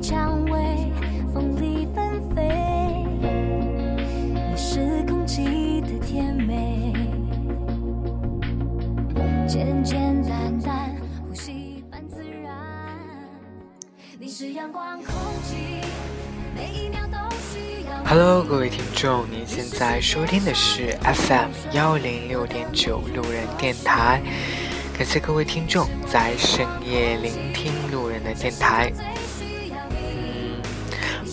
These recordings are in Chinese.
蔷薇，风里纷飞，你是空气的甜美，简简单单，呼吸般自然。你是阳光，空气，每一秒都需要。Hello，各位听众，您现在收听的是 FM 幺零六点九路人电台。感谢各位听众在深夜聆听路人的电台。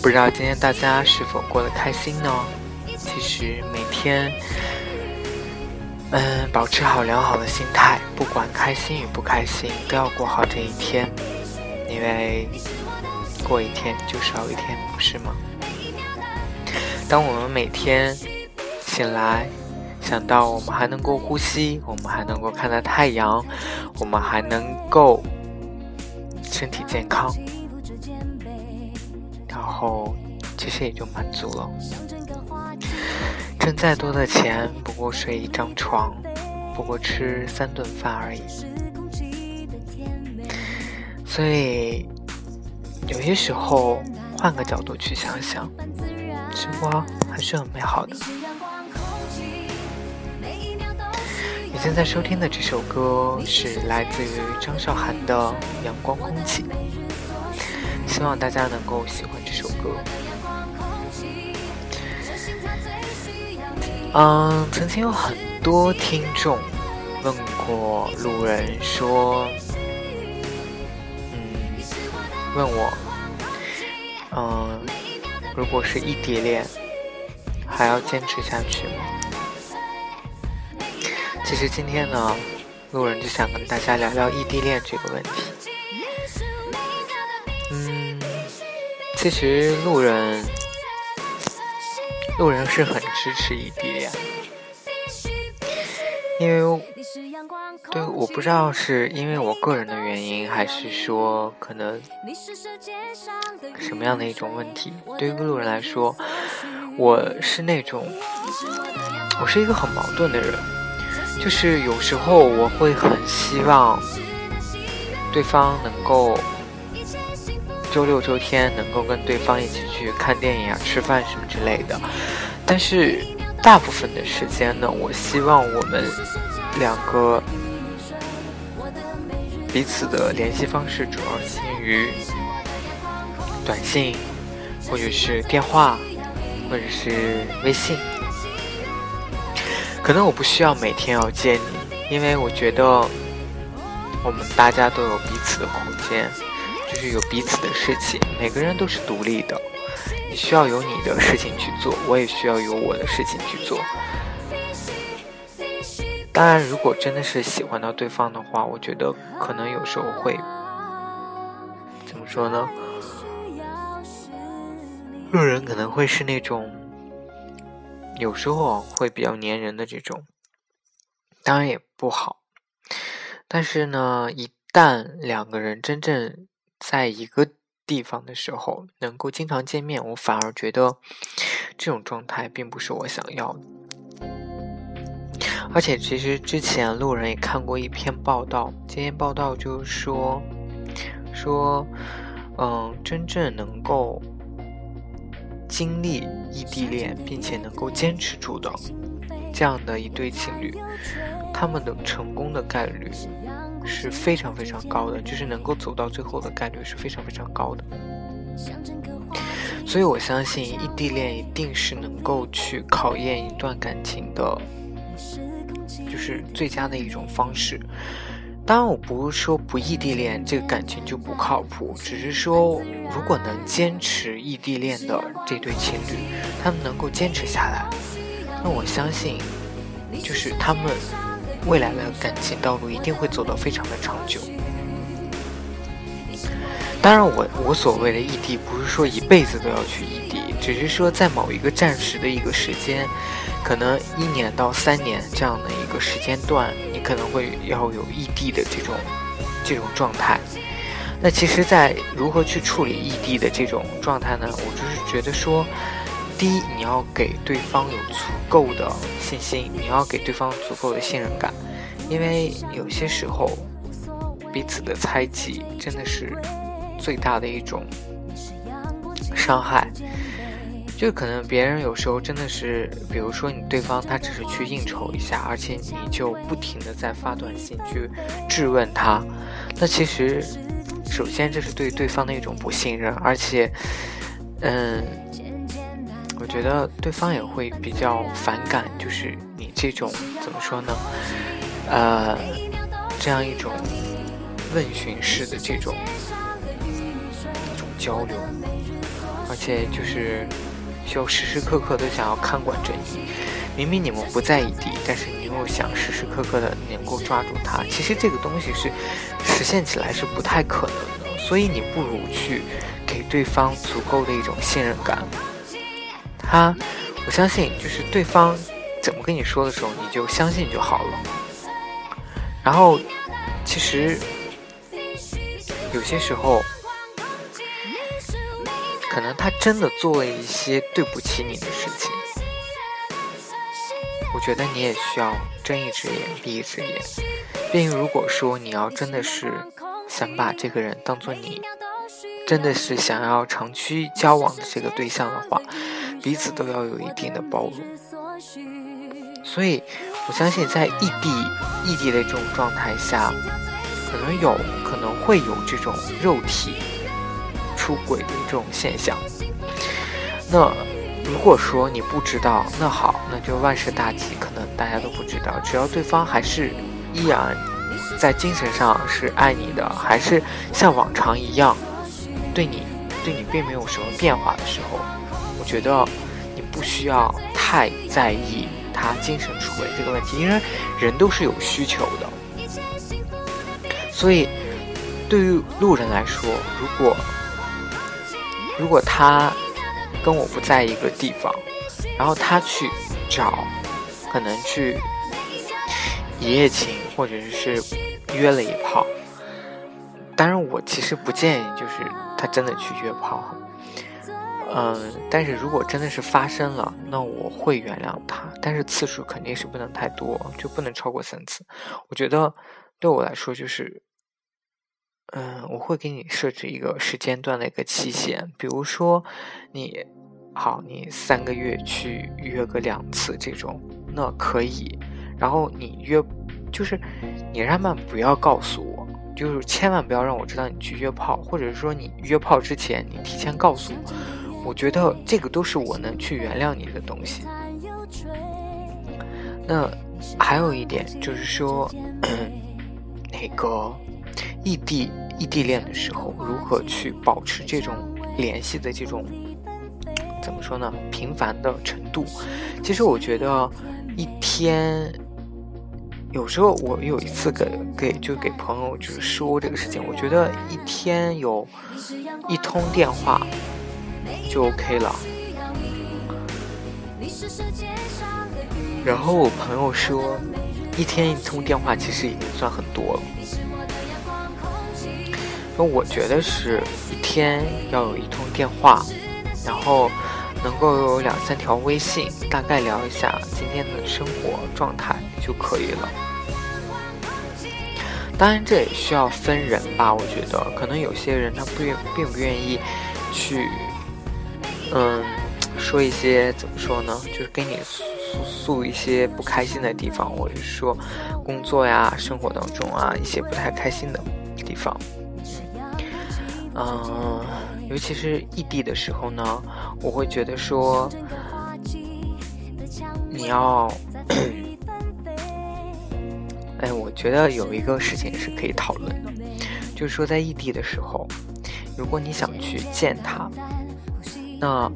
不知道今天大家是否过得开心呢？其实每天，嗯，保持好良好的心态，不管开心与不开心，都要过好这一天，因为过一天就少一天，不是吗？当我们每天醒来，想到我们还能够呼吸，我们还能够看到太阳，我们还能够身体健康，后其实也就满足了。挣再多的钱，不过睡一张床，不过吃三顿饭而已。所以有些时候换个角度去想想，生活还是很美好的。你现在收听的这首歌是来自于张韶涵的《阳光空气》，希望大家能够喜欢。嗯，曾经有很多听众问过路人说，嗯，问我，嗯，如果是异地恋，还要坚持下去吗？其实今天呢，路人就想跟大家聊聊异地恋这个问题。嗯，其实路人，路人是很支持异地恋，因为对我不知道是因为我个人的原因，还是说可能什么样的一种问题。对于路人来说，我是那种，我是一个很矛盾的人。就是有时候我会很希望对方能够周六周天能够跟对方一起去看电影啊、吃饭什么之类的，但是大部分的时间呢，我希望我们两个彼此的联系方式主要限于短信，或者是电话，或者是微信。可能我不需要每天要见你，因为我觉得我们大家都有彼此的空间，就是有彼此的事情，每个人都是独立的。你需要有你的事情去做，我也需要有我的事情去做。当然，如果真的是喜欢到对方的话，我觉得可能有时候会怎么说呢？路人可能会是那种。有时候会比较粘人的这种，当然也不好。但是呢，一旦两个人真正在一个地方的时候，能够经常见面，我反而觉得这种状态并不是我想要的。而且，其实之前路人也看过一篇报道，这篇报道就是说，说，嗯，真正能够。经历异地恋并且能够坚持住的这样的一对情侣，他们的成功的概率是非常非常高的，就是能够走到最后的概率是非常非常高的。所以我相信异地恋一定是能够去考验一段感情的，就是最佳的一种方式。当然，我不是说不异地恋这个感情就不靠谱，只是说如果能坚持异地恋的这对情侣，他们能够坚持下来，那我相信，就是他们未来的感情道路一定会走得非常的长久。当然我，我所谓的异地不是说一辈子都要去异地，只是说在某一个暂时的一个时间，可能一年到三年这样的一个时间段，你可能会要有异地的这种这种状态。那其实，在如何去处理异地的这种状态呢？我就是觉得说，第一，你要给对方有足够的信心，你要给对方足够的信任感，因为有些时候，彼此的猜忌真的是最大的一种伤害。就可能别人有时候真的是，比如说你对方他只是去应酬一下，而且你就不停的在发短信去质问他，那其实首先这是对对方的一种不信任，而且，嗯，我觉得对方也会比较反感，就是你这种怎么说呢？呃，这样一种问询式的这种一种交流，而且就是。需要时时刻刻都想要看管着你，明明你们不在异地，但是你又想时时刻刻的能够抓住他。其实这个东西是实现起来是不太可能的，所以你不如去给对方足够的一种信任感。他，我相信就是对方怎么跟你说的时候，你就相信就好了。然后，其实有些时候。可能他真的做了一些对不起你的事情，我觉得你也需要睁一只眼闭一只眼。毕竟，如果说你要真的是想把这个人当做你真的是想要长期交往的这个对象的话，彼此都要有一定的包容。所以，我相信在异地异地的这种状态下，可能有可能会有这种肉体。出轨的这种现象，那如果说你不知道，那好，那就万事大吉，可能大家都不知道。只要对方还是依然在精神上是爱你的，还是像往常一样对你对你并没有什么变化的时候，觉得你不需要太在意他精神出轨这个问题，因为人都是有需求的。所以对于路人来说，如果如果他跟我不在一个地方，然后他去找，可能去一夜情，或者是约了一炮。当然，我其实不建议就是他真的去约炮。嗯，但是如果真的是发生了，那我会原谅他，但是次数肯定是不能太多，就不能超过三次。我觉得对我来说就是。嗯，我会给你设置一个时间段的一个期限，比如说，你好，你三个月去约个两次这种，那可以。然后你约，就是你让他们不要告诉我，就是千万不要让我知道你去约炮，或者说你约炮之前你提前告诉我，我觉得这个都是我能去原谅你的东西。那还有一点就是说，那个。异地异地恋的时候，如何去保持这种联系的这种怎么说呢？频繁的程度，其实我觉得一天，有时候我有一次给给就给朋友就是说这个事情，我觉得一天有一通电话就 OK 了。然后我朋友说，一天一通电话其实已经算很多了。那我觉得是一天要有一通电话，然后能够有两三条微信，大概聊一下今天的生活状态就可以了。当然，这也需要分人吧。我觉得可能有些人他不愿并不愿意去，嗯，说一些怎么说呢？就是跟你诉诉一些不开心的地方，或者说工作呀、生活当中啊一些不太开心的地方。嗯，尤其是异地的时候呢，我会觉得说，你要，哎，我觉得有一个事情是可以讨论，就是说在异地的时候，如果你想去见他，那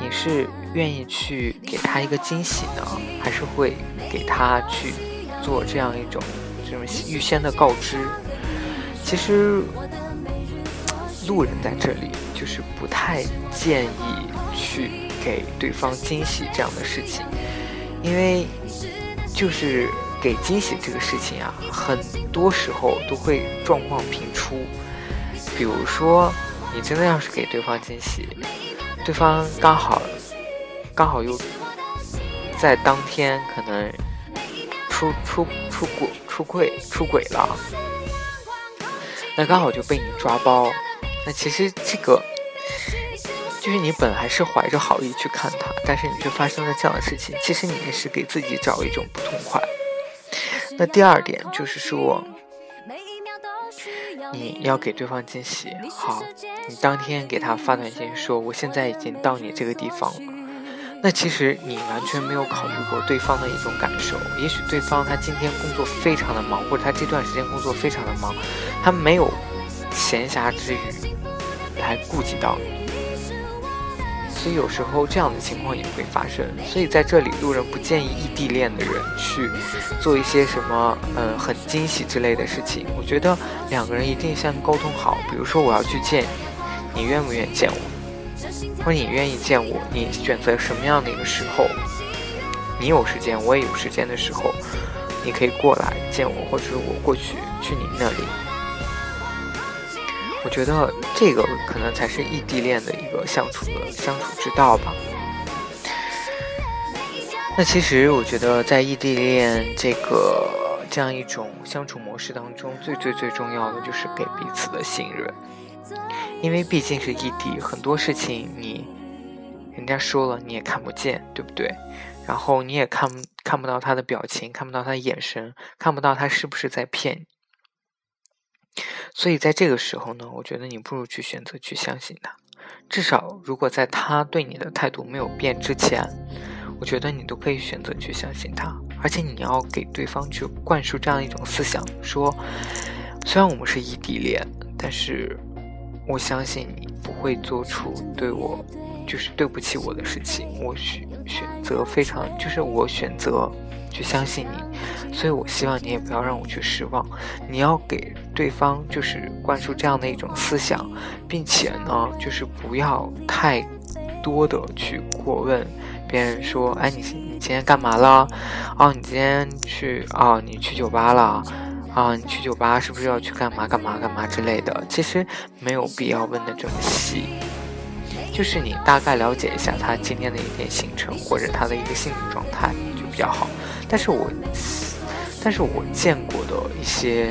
你是愿意去给他一个惊喜呢，还是会给他去做这样一种这种预先的告知？其实。路人在这里就是不太建议去给对方惊喜这样的事情，因为就是给惊喜这个事情啊，很多时候都会状况频出。比如说，你真的要是给对方惊喜，对方刚好刚好又在当天可能出出出轨出轨出轨了，那刚好就被你抓包。那其实这个就是你本来是怀着好意去看他，但是你却发生了这样的事情，其实你也是给自己找一种不痛快。那第二点就是说。你要给对方惊喜，好，你当天给他发短信说我现在已经到你这个地方了。那其实你完全没有考虑过对方的一种感受，也许对方他今天工作非常的忙，或者他这段时间工作非常的忙，他没有闲暇之余来顾及到你。所以有时候这样的情况也会发生，所以在这里路人不建议异地恋的人去做一些什么，嗯，很惊喜之类的事情。我觉得两个人一定先沟通好，比如说我要去见你，你愿不愿意见我？或你愿意见我，你选择什么样的一个时候？你有时间，我也有时间的时候，你可以过来见我，或者我过去去你那里。我觉得这个可能才是异地恋的一个相处的相处之道吧。那其实我觉得在异地恋这个这样一种相处模式当中，最最最重要的就是给彼此的信任，因为毕竟是异地，很多事情你人家说了你也看不见，对不对？然后你也看看不到他的表情，看不到他的眼神，看不到他是不是在骗你。所以在这个时候呢，我觉得你不如去选择去相信他。至少，如果在他对你的态度没有变之前，我觉得你都可以选择去相信他。而且你要给对方去灌输这样一种思想：说，虽然我们是异地恋，但是我相信你不会做出对我就是对不起我的事情。我选选择非常，就是我选择。去相信你，所以我希望你也不要让我去失望。你要给对方就是灌输这样的一种思想，并且呢，就是不要太多的去过问别人说，哎，你你今天干嘛了？哦，你今天去哦，你去酒吧了？啊，你去酒吧是不是要去干嘛干嘛干嘛之类的？其实没有必要问的这么细，就是你大概了解一下他今天的一天行程或者他的一个心理状态就比较好。但是我，但是我见过的一些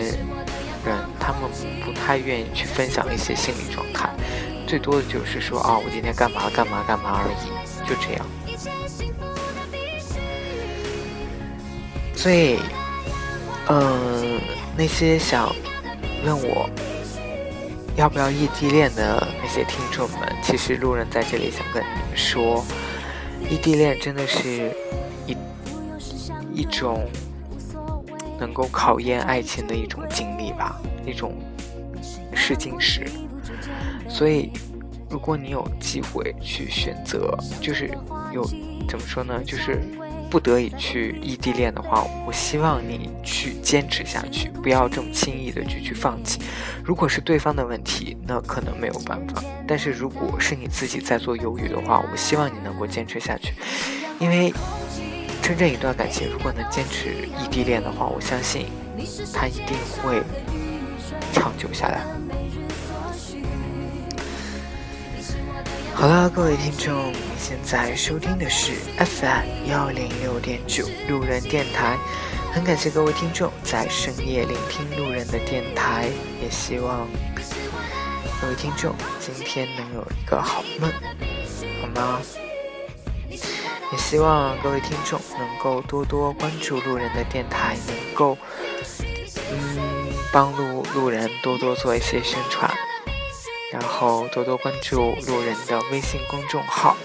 人，他们不太愿意去分享一些心理状态，最多的就是说啊，我今天干嘛干嘛干嘛而已，就这样。所以，嗯，那些想问我要不要异地恋的那些听众们，其实路人在这里想跟你们说，异地恋真的是。一一种能够考验爱情的一种经历吧，一种试金石。所以，如果你有机会去选择，就是有怎么说呢，就是不得已去异地恋的话，我希望你去坚持下去，不要这么轻易的就去放弃。如果是对方的问题，那可能没有办法；但是如果是你自己在做犹豫的话，我希望你能够坚持下去，因为。真正一段感情，如果能坚持异地恋的话，我相信他一定会长久下来。好了，各位听众，现在收听的是 FM 幺零六点九路人电台，很感谢各位听众在深夜聆听路人的电台，也希望各位听众今天能有一个好梦，好吗？也希望各位听众能够多多关注路人的电台，能够嗯帮路路人多多做一些宣传，然后多多关注路人的微信公众号。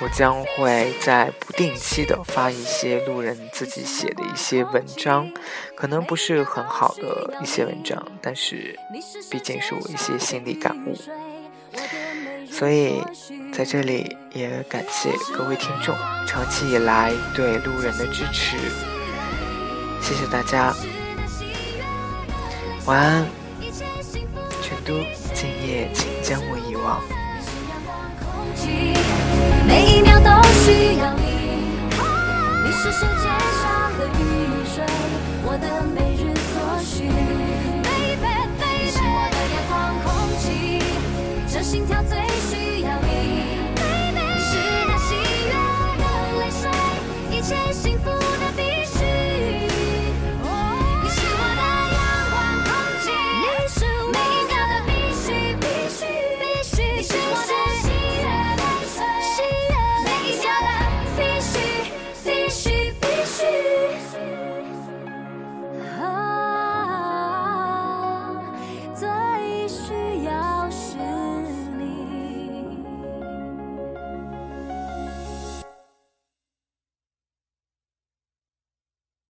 我将会在不定期的发一些路人自己写的一些文章，可能不是很好的一些文章，但是毕竟是我一些心理感悟。所以，在这里也感谢各位听众长期以来对路人的支持，谢谢大家，晚安。今夜请将我遗忘。每一秒都需要你，你是世界上的雨水，我的每日所需。你是我的阳光空气，这心跳。